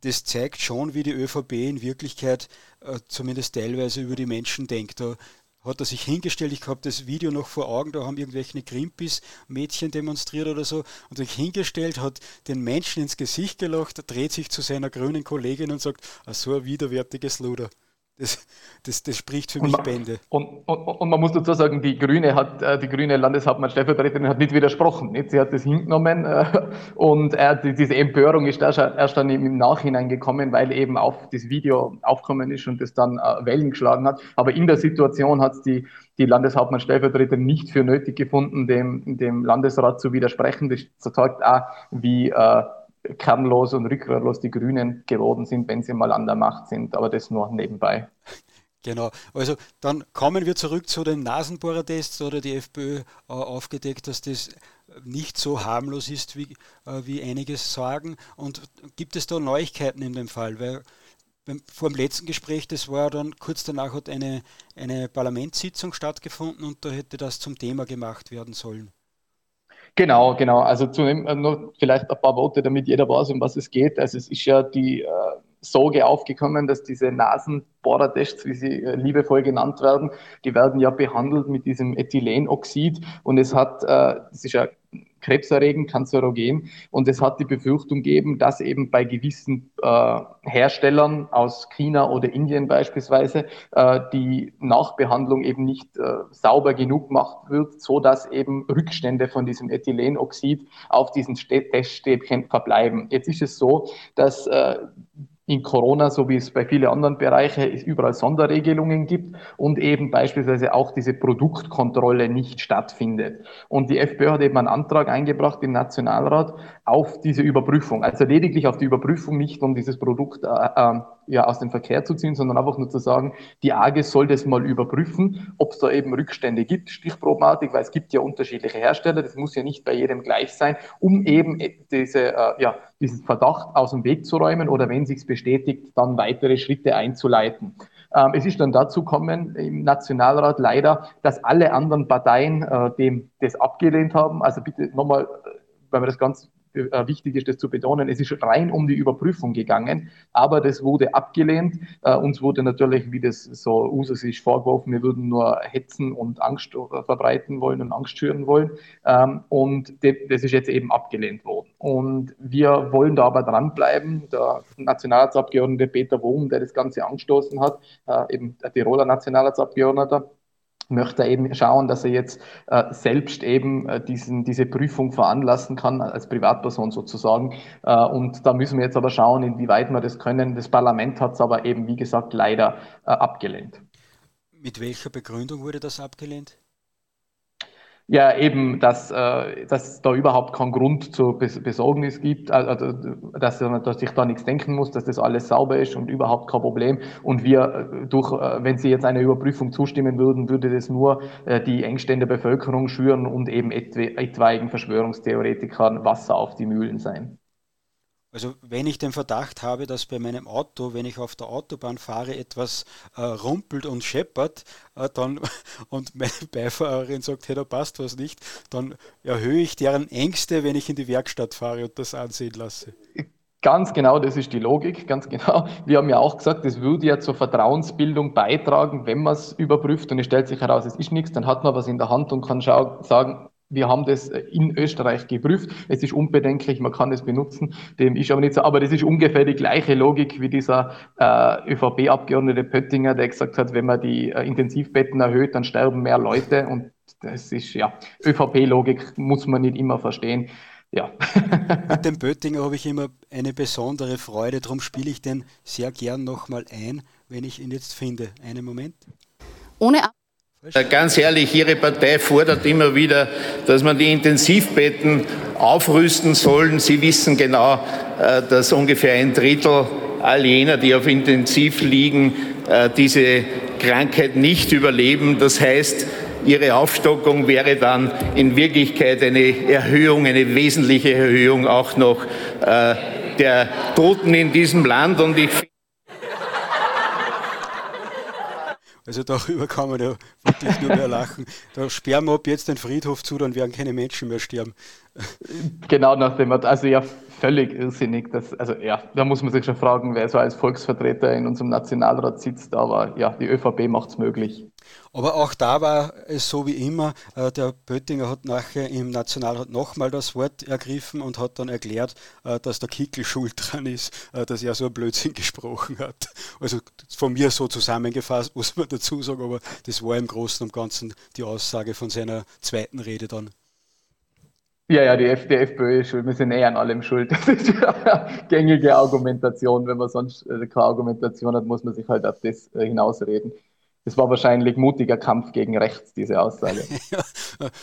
das zeigt schon, wie die ÖVP in Wirklichkeit äh, zumindest teilweise über die Menschen denkt. Da hat er sich hingestellt, ich habe das Video noch vor Augen, da haben irgendwelche Greenpeace-Mädchen demonstriert oder so, und sich hingestellt, hat den Menschen ins Gesicht gelacht, dreht sich zu seiner grünen Kollegin und sagt, ah, so ein widerwärtiges Luder. Das, das, das spricht für mich man, Bände. Und, und, und, man muss dazu sagen, die Grüne hat, äh, die grüne Landeshauptmann Stellvertreterin hat nicht widersprochen. Nicht? Sie hat das hingenommen äh, und er, diese Empörung ist erst, dann im Nachhinein gekommen, weil eben auf das Video aufgekommen ist und das dann äh, Wellen geschlagen hat. Aber in der Situation hat es die, die Landeshauptmann Stellvertreterin nicht für nötig gefunden, dem, dem Landesrat zu widersprechen. Das zeigt auch, wie kernlos und rückgratlos die Grünen geworden sind, wenn sie mal an der Macht sind. Aber das nur nebenbei. Genau, also dann kommen wir zurück zu den Nasenbohrertests oder die FPÖ äh, aufgedeckt, dass das nicht so harmlos ist, wie, äh, wie einiges sagen. Und gibt es da Neuigkeiten in dem Fall? Weil beim, vor dem letzten Gespräch, das war dann kurz danach, hat eine, eine Parlamentssitzung stattgefunden und da hätte das zum Thema gemacht werden sollen. Genau, genau. Also zunächst äh, nur vielleicht ein paar Worte, damit jeder weiß, um was es geht. Also es ist ja die äh, Sorge aufgekommen, dass diese Nasenbohrertests, wie sie äh, liebevoll genannt werden, die werden ja behandelt mit diesem Ethylenoxid und es hat, äh, das ist ja krebserregend, kanzerogen. Und es hat die Befürchtung gegeben, dass eben bei gewissen äh, Herstellern aus China oder Indien beispielsweise äh, die Nachbehandlung eben nicht äh, sauber genug gemacht wird, so dass eben Rückstände von diesem Ethylenoxid auf diesen Teststäbchen verbleiben. Jetzt ist es so, dass äh, in Corona, so wie es bei vielen anderen Bereichen es überall Sonderregelungen gibt und eben beispielsweise auch diese Produktkontrolle nicht stattfindet. Und die FPÖ hat eben einen Antrag eingebracht im Nationalrat auf diese Überprüfung. Also lediglich auf die Überprüfung, nicht um dieses Produkt äh, äh, ja, aus dem Verkehr zu ziehen, sondern einfach nur zu sagen, die AGE soll das mal überprüfen, ob es da eben Rückstände gibt, stichprobenartig, weil es gibt ja unterschiedliche Hersteller, das muss ja nicht bei jedem gleich sein, um eben diese, äh, ja, diesen Verdacht aus dem Weg zu räumen oder wenn sich's bestätigt, dann weitere Schritte einzuleiten. Ähm, es ist dann dazu gekommen im Nationalrat leider, dass alle anderen Parteien äh, dem das abgelehnt haben. Also bitte nochmal, äh, weil wir das ganz äh, wichtig ist, das zu betonen, es ist rein um die Überprüfung gegangen, aber das wurde abgelehnt. Äh, uns wurde natürlich, wie das so Usus ist, vorgeworfen, wir würden nur hetzen und Angst verbreiten wollen und Angst schüren wollen. Ähm, und das ist jetzt eben abgelehnt worden. Und wir wollen da aber dranbleiben. Der Nationalratsabgeordnete Peter Wohm, der das Ganze angestoßen hat, äh, eben der Tiroler Nationalratsabgeordneter, möchte eben schauen, dass er jetzt äh, selbst eben äh, diesen, diese Prüfung veranlassen kann, als Privatperson sozusagen. Äh, und da müssen wir jetzt aber schauen, inwieweit wir das können. Das Parlament hat es aber eben, wie gesagt, leider äh, abgelehnt. Mit welcher Begründung wurde das abgelehnt? Ja, eben, dass, äh, dass da überhaupt keinen Grund zur Besorgnis gibt, also, dass, dass ich da nichts denken muss, dass das alles sauber ist und überhaupt kein Problem. Und wir äh, durch, äh, wenn Sie jetzt einer Überprüfung zustimmen würden, würde das nur äh, die Engstände der Bevölkerung schüren und eben etwaigen Verschwörungstheoretikern Wasser auf die Mühlen sein. Also wenn ich den Verdacht habe, dass bei meinem Auto, wenn ich auf der Autobahn fahre, etwas äh, rumpelt und scheppert, äh, dann und meine Beifahrerin sagt, hey, da passt was nicht, dann erhöhe ich deren Ängste, wenn ich in die Werkstatt fahre und das ansehen lasse. Ganz genau, das ist die Logik, ganz genau. Wir haben ja auch gesagt, das würde ja zur Vertrauensbildung beitragen, wenn man es überprüft und es stellt sich heraus, es ist nichts, dann hat man was in der Hand und kann sagen, wir haben das in Österreich geprüft. Es ist unbedenklich, man kann es benutzen. Dem ist aber nicht so. Aber das ist ungefähr die gleiche Logik wie dieser äh, ÖVP-Abgeordnete Pöttinger, der gesagt hat, wenn man die äh, Intensivbetten erhöht, dann sterben mehr Leute. Und das ist ja ÖVP-Logik, muss man nicht immer verstehen. Ja. Mit dem Pöttinger habe ich immer eine besondere Freude, darum spiele ich den sehr gern nochmal ein, wenn ich ihn jetzt finde. Einen Moment. Ohne Ganz ehrlich, Ihre Partei fordert immer wieder, dass man die Intensivbetten aufrüsten sollen. Sie wissen genau, äh, dass ungefähr ein Drittel all jener, die auf Intensiv liegen, äh, diese Krankheit nicht überleben. Das heißt, Ihre Aufstockung wäre dann in Wirklichkeit eine Erhöhung, eine wesentliche Erhöhung auch noch äh, der Toten in diesem Land. Und ich Also darüber kann man ja wirklich nur mehr lachen. Da sperren wir ab jetzt den Friedhof zu, dann werden keine Menschen mehr sterben. Genau nach dem, also ja, völlig irrsinnig. Das, also ja, da muss man sich schon fragen, wer so als Volksvertreter in unserem Nationalrat sitzt, aber ja, die ÖVP macht es möglich. Aber auch da war es so wie immer, äh, der Böttinger hat nachher im Nationalrat nochmal das Wort ergriffen und hat dann erklärt, äh, dass der Kickel schuld dran ist, äh, dass er so ein Blödsinn gesprochen hat. Also von mir so zusammengefasst, muss man dazu sagen, aber das war im Großen und Ganzen die Aussage von seiner zweiten Rede dann. Ja, ja, die, F die FPÖ ist schuld. Wir sind eh an allem schuld. Das ist ja gängige Argumentation. Wenn man sonst keine Argumentation hat, muss man sich halt auf das hinausreden. Es war wahrscheinlich mutiger Kampf gegen rechts, diese Aussage. ja,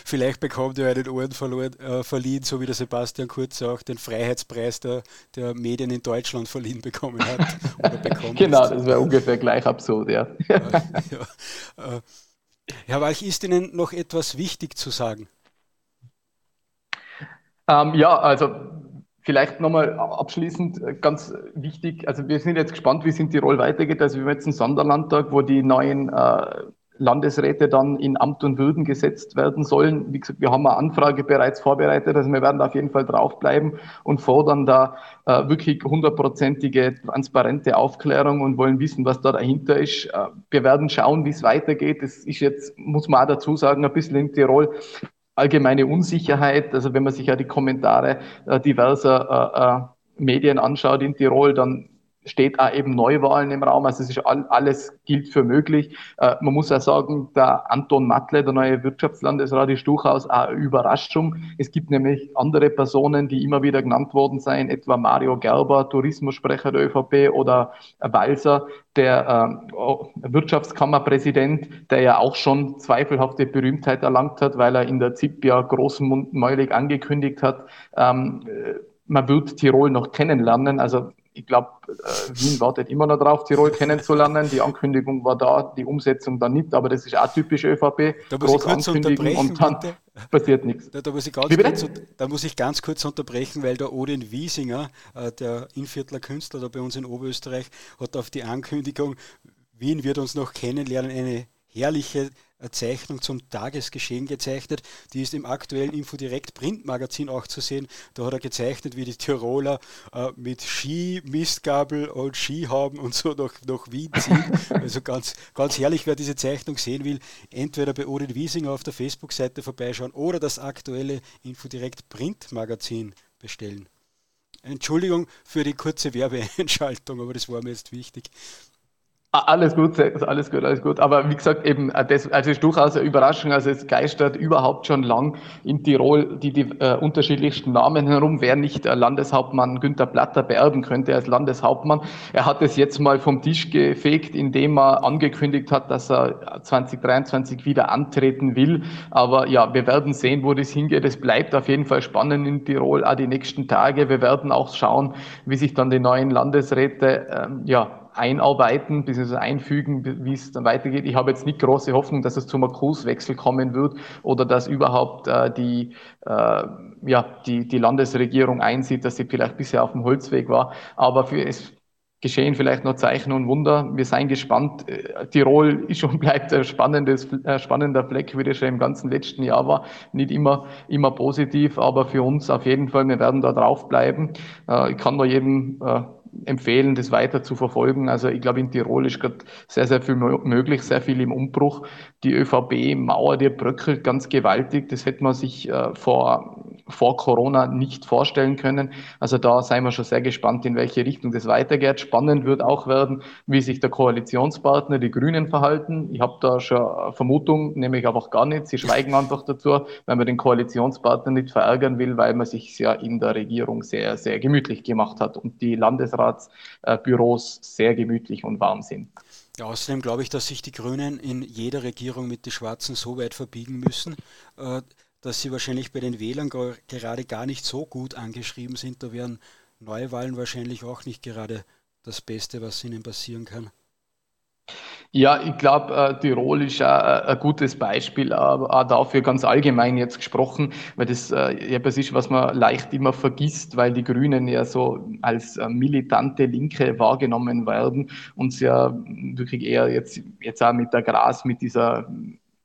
vielleicht bekommt er einen Ohren verloren, äh, verliehen, so wie der Sebastian Kurz auch den Freiheitspreis der, der Medien in Deutschland verliehen bekommen hat. genau, das wäre ungefähr gleich absurd, ja. ja, ja. Äh, Herr Walch, ist Ihnen noch etwas wichtig zu sagen? Ähm, ja, also Vielleicht nochmal abschließend äh, ganz wichtig, also wir sind jetzt gespannt, wie es in Tirol weitergeht. Also wir haben jetzt einen Sonderlandtag, wo die neuen äh, Landesräte dann in Amt und Würden gesetzt werden sollen. Wie gesagt, wir haben eine Anfrage bereits vorbereitet, also wir werden auf jeden Fall draufbleiben und fordern da äh, wirklich hundertprozentige, transparente Aufklärung und wollen wissen, was da dahinter ist. Äh, wir werden schauen, wie es weitergeht. Das ist jetzt, muss man auch dazu sagen, ein bisschen in Tirol allgemeine Unsicherheit. Also wenn man sich ja die Kommentare äh, diverser äh, äh, Medien anschaut in Tirol, dann steht auch eben Neuwahlen im Raum. Also es ist all, alles gilt für möglich. Äh, man muss auch sagen, der Anton Matle, der neue Wirtschaftslandesrat, ist durchaus eine Überraschung. Es gibt nämlich andere Personen, die immer wieder genannt worden seien, etwa Mario Gerber, Tourismussprecher der ÖVP oder Walser, der äh, Wirtschaftskammerpräsident, der ja auch schon zweifelhafte Berühmtheit erlangt hat, weil er in der ZIP ja großenmäulig angekündigt hat, ähm, äh, man wird Tirol noch kennenlernen. Also ich glaube, äh, Wien wartet immer noch drauf, Tirol kennenzulernen. Die Ankündigung war da, die Umsetzung dann nicht, aber das ist auch typisch ÖVP. Da muss ich kurz unterbrechen und dann bitte. passiert nichts. Da, da, muss ich ganz kurz, da muss ich ganz kurz unterbrechen, weil der Odin Wiesinger, äh, der Inviertler Künstler da bei uns in Oberösterreich, hat auf die Ankündigung, Wien wird uns noch kennenlernen, eine herrliche Zeichnung zum Tagesgeschehen gezeichnet. Die ist im aktuellen Infodirekt Printmagazin auch zu sehen. Da hat er gezeichnet, wie die Tiroler äh, mit Ski, Mistgabel und Ski haben und so nach, nach Wien ziehen. Also ganz, ganz herrlich, wer diese Zeichnung sehen will, entweder bei Odin Wiesinger auf der Facebook-Seite vorbeischauen oder das aktuelle Infodirekt Printmagazin bestellen. Entschuldigung für die kurze Werbeeinschaltung, aber das war mir jetzt wichtig. Alles gut, alles gut, alles gut. Aber wie gesagt, eben, äh, das also ist durchaus eine Überraschung. Also es geistert überhaupt schon lang in Tirol die, die äh, unterschiedlichsten Namen herum, wer nicht äh, Landeshauptmann Günther Platter beerben könnte als Landeshauptmann. Er hat es jetzt mal vom Tisch gefegt, indem er angekündigt hat, dass er 2023 wieder antreten will. Aber ja, wir werden sehen, wo das hingeht. Es bleibt auf jeden Fall spannend in Tirol, auch die nächsten Tage. Wir werden auch schauen, wie sich dann die neuen Landesräte ähm, ja, einarbeiten bzw. einfügen, wie es dann weitergeht. Ich habe jetzt nicht große Hoffnung, dass es zum Kurswechsel kommen wird oder dass überhaupt äh, die, äh, ja, die, die Landesregierung einsieht, dass sie vielleicht bisher auf dem Holzweg war. Aber für es geschehen vielleicht noch Zeichen und Wunder. Wir seien gespannt. Äh, Tirol ist und bleibt ein spannendes, ein spannender Fleck, wie das schon im ganzen letzten Jahr war. Nicht immer, immer positiv, aber für uns auf jeden Fall, wir werden da draufbleiben. Äh, ich kann nur jedem äh, empfehlen, das weiter zu verfolgen. Also ich glaube, in Tirol ist gerade sehr, sehr viel möglich, sehr viel im Umbruch. Die ÖVP-Mauer, die bröckelt ganz gewaltig. Das hätte man sich äh, vor vor Corona nicht vorstellen können. Also da seien wir schon sehr gespannt, in welche Richtung das weitergeht. Spannend wird auch werden, wie sich der Koalitionspartner, die Grünen, verhalten. Ich habe da schon eine Vermutung, nämlich einfach gar nicht. Sie schweigen einfach dazu, weil man den Koalitionspartner nicht verärgern will, weil man sich ja in der Regierung sehr, sehr gemütlich gemacht hat und die Landesratsbüros sehr gemütlich und warm sind. Ja, außerdem glaube ich, dass sich die Grünen in jeder Regierung mit den Schwarzen so weit verbiegen müssen, äh, dass sie wahrscheinlich bei den Wählern gerade gar nicht so gut angeschrieben sind. Da wären Neuwahlen wahrscheinlich auch nicht gerade das Beste, was ihnen passieren kann. Ja, ich glaube, äh, Tirol ist äh, ein gutes Beispiel, aber auch dafür ganz allgemein jetzt gesprochen, weil das äh, etwas ist, was man leicht immer vergisst, weil die Grünen ja so als äh, militante Linke wahrgenommen werden und sie ja wirklich eher jetzt, jetzt auch mit der Gras, mit dieser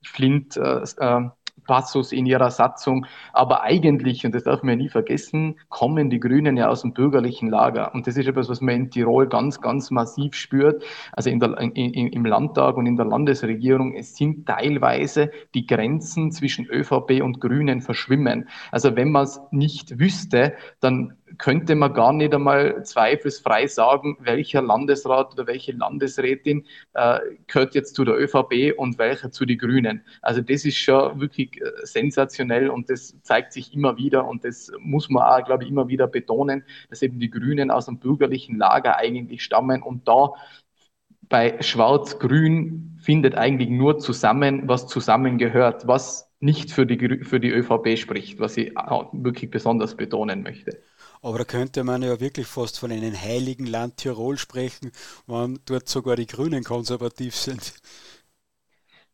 Flint, äh, äh Passus in ihrer Satzung. Aber eigentlich, und das darf man nie vergessen, kommen die Grünen ja aus dem bürgerlichen Lager. Und das ist etwas, was man in Tirol ganz, ganz massiv spürt. Also der, in, im Landtag und in der Landesregierung, es sind teilweise die Grenzen zwischen ÖVP und Grünen verschwimmen. Also wenn man es nicht wüsste, dann könnte man gar nicht einmal zweifelsfrei sagen, welcher Landesrat oder welche Landesrätin äh, gehört jetzt zu der ÖVP und welcher zu den Grünen. Also das ist schon wirklich äh, sensationell und das zeigt sich immer wieder und das muss man auch, glaube ich, immer wieder betonen, dass eben die Grünen aus dem bürgerlichen Lager eigentlich stammen und da bei Schwarz-Grün findet eigentlich nur zusammen, was zusammengehört, was nicht für die, für die ÖVP spricht, was ich wirklich besonders betonen möchte. Aber da könnte man ja wirklich fast von einem heiligen Land Tirol sprechen, wenn dort sogar die Grünen konservativ sind.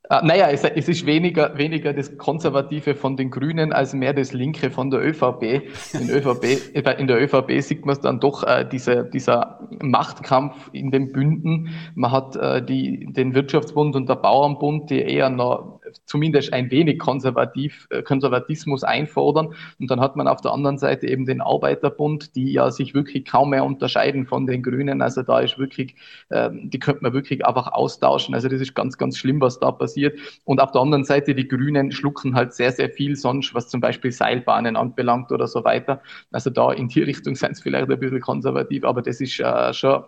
Uh, naja, es, es, ist weniger, weniger das Konservative von den Grünen als mehr das Linke von der ÖVP. In, ÖVP, äh, in der ÖVP sieht man dann doch äh, diese, dieser Machtkampf in den Bünden. Man hat äh, die, den Wirtschaftsbund und der Bauernbund, die eher noch zumindest ein wenig konservativ, äh, Konservatismus einfordern. Und dann hat man auf der anderen Seite eben den Arbeiterbund, die ja sich wirklich kaum mehr unterscheiden von den Grünen. Also da ist wirklich, ähm, die könnte man wirklich einfach austauschen. Also das ist ganz, ganz schlimm, was da passiert. Und auf der anderen Seite, die Grünen schlucken halt sehr, sehr viel sonst, was zum Beispiel Seilbahnen anbelangt oder so weiter. Also da in die Richtung sind es vielleicht ein bisschen konservativ, aber das ist äh, schon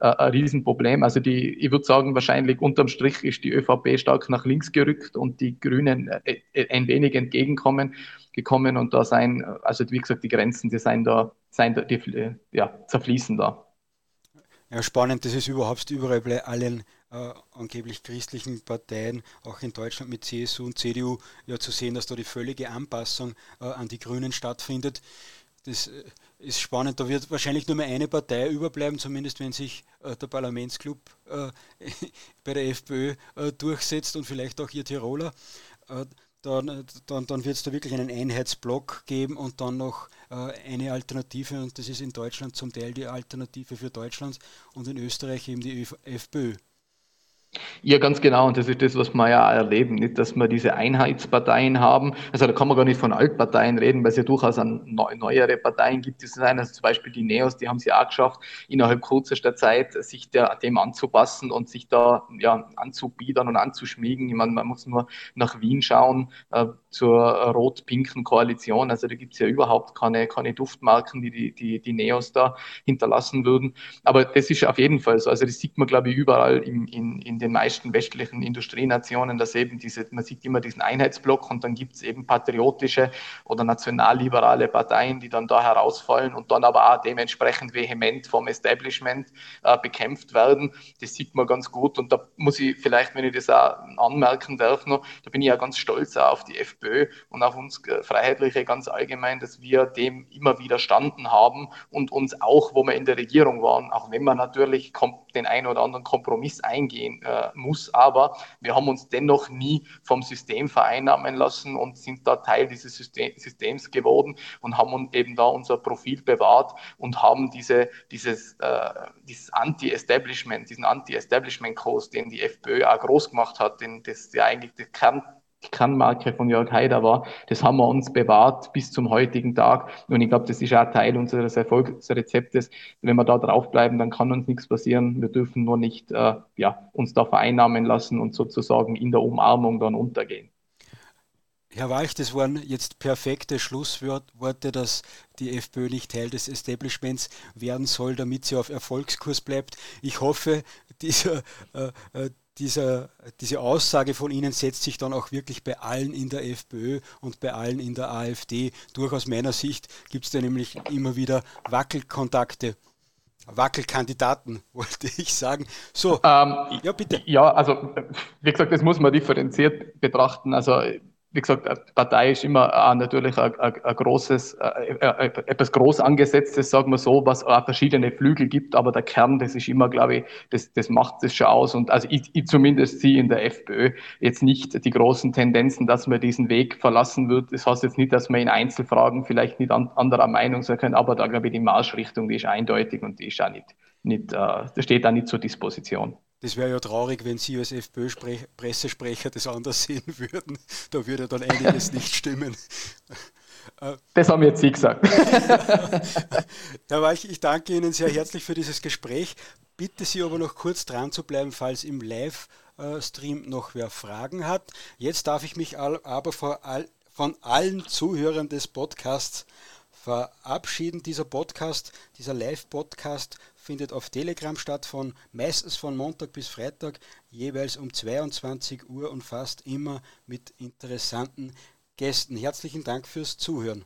äh, ein Riesenproblem. Also die, ich würde sagen, wahrscheinlich unterm Strich ist die ÖVP stark nach links gerückt und die Grünen äh, äh, ein wenig entgegenkommen gekommen und da sein, also wie gesagt, die Grenzen, die sind da, sind da die, ja, zerfließen da. Ja, spannend, das ist überhaupt überall bei allen äh, angeblich christlichen Parteien, auch in Deutschland mit CSU und CDU, ja zu sehen, dass da die völlige Anpassung äh, an die Grünen stattfindet. Das äh, ist spannend. Da wird wahrscheinlich nur mehr eine Partei überbleiben, zumindest wenn sich äh, der Parlamentsclub äh, bei der FPÖ äh, durchsetzt und vielleicht auch ihr Tiroler. Äh, dann, dann, dann wird es da wirklich einen Einheitsblock geben und dann noch äh, eine Alternative und das ist in Deutschland zum Teil die Alternative für Deutschland und in Österreich eben die FPÖ. Ja, ganz genau. Und das ist das, was wir ja erleben. Nicht, dass wir diese Einheitsparteien haben. Also da kann man gar nicht von Altparteien reden, weil es ja durchaus an neuere Parteien gibt. Das sein, also zum Beispiel die Neos, die haben es ja auch geschafft, innerhalb kürzester Zeit sich der, dem anzupassen und sich da ja, anzubiedern und anzuschmiegen. Ich meine, man muss nur nach Wien schauen, äh, zur rot-pinken Koalition. Also da gibt es ja überhaupt keine, keine Duftmarken, die, die die die Neos da hinterlassen würden. Aber das ist auf jeden Fall so. Also das sieht man, glaube ich, überall in, in, in den meisten westlichen Industrienationen, dass eben diese, man sieht immer diesen Einheitsblock und dann gibt es eben patriotische oder nationalliberale Parteien, die dann da herausfallen und dann aber auch dementsprechend vehement vom Establishment äh, bekämpft werden. Das sieht man ganz gut und da muss ich vielleicht, wenn ich das auch anmerken darf, noch, da bin ich ja ganz stolz auf die FPÖ und auf uns äh, Freiheitliche ganz allgemein, dass wir dem immer widerstanden haben und uns auch, wo wir in der Regierung waren, auch wenn wir natürlich den einen oder anderen Kompromiss eingehen äh, muss. Aber wir haben uns dennoch nie vom System vereinnahmen lassen und sind da Teil dieses System, Systems geworden und haben eben da unser Profil bewahrt und haben diese, dieses, äh, dieses Anti-Establishment, diesen Anti-Establishment-Kurs, den die FPÖ auch groß gemacht hat, den das ja eigentlich der Kern die Kernmarke von Jörg Haider war, das haben wir uns bewahrt bis zum heutigen Tag. Und ich glaube, das ist auch Teil unseres Erfolgsrezeptes. Wenn wir da draufbleiben, dann kann uns nichts passieren. Wir dürfen nur nicht äh, ja, uns da vereinnahmen lassen und sozusagen in der Umarmung dann untergehen. Herr Walch, das waren jetzt perfekte Schlussworte, dass die FPÖ nicht Teil des Establishments werden soll, damit sie auf Erfolgskurs bleibt. Ich hoffe, dieser, äh, äh dieser, diese Aussage von Ihnen setzt sich dann auch wirklich bei allen in der FPÖ und bei allen in der AfD durch. Aus meiner Sicht gibt es da nämlich immer wieder Wackelkontakte. Wackelkandidaten, wollte ich sagen. So, ähm, ja, bitte. Ja, also, wie gesagt, das muss man differenziert betrachten. Also, wie gesagt, eine Partei ist immer äh, natürlich ein, ein, ein großes, äh, äh, etwas groß angesetztes, sagen wir so, was auch verschiedene Flügel gibt, aber der Kern, das ist immer, glaube ich, das, das macht es schon aus. Und also ich, ich zumindest sehe in der FPÖ jetzt nicht die großen Tendenzen, dass man diesen Weg verlassen wird. Das heißt jetzt nicht, dass man in Einzelfragen vielleicht nicht an, anderer Meinung sein kann, aber da glaube ich, die Marschrichtung, die ist eindeutig und die ist auch nicht, nicht äh, das steht da nicht zur Disposition. Das wäre ja traurig, wenn Sie als FPÖ-Pressesprecher das anders sehen würden. Da würde dann einiges nicht stimmen. Das haben jetzt Sie gesagt. Herr Walch, ich danke Ihnen sehr herzlich für dieses Gespräch. Bitte Sie aber noch kurz dran zu bleiben, falls im Livestream noch wer Fragen hat. Jetzt darf ich mich aber von allen Zuhörern des Podcasts verabschieden. Dieser Podcast, dieser Live-Podcast findet auf Telegram statt, von meistens von Montag bis Freitag, jeweils um 22 Uhr und fast immer mit interessanten Gästen. Herzlichen Dank fürs Zuhören.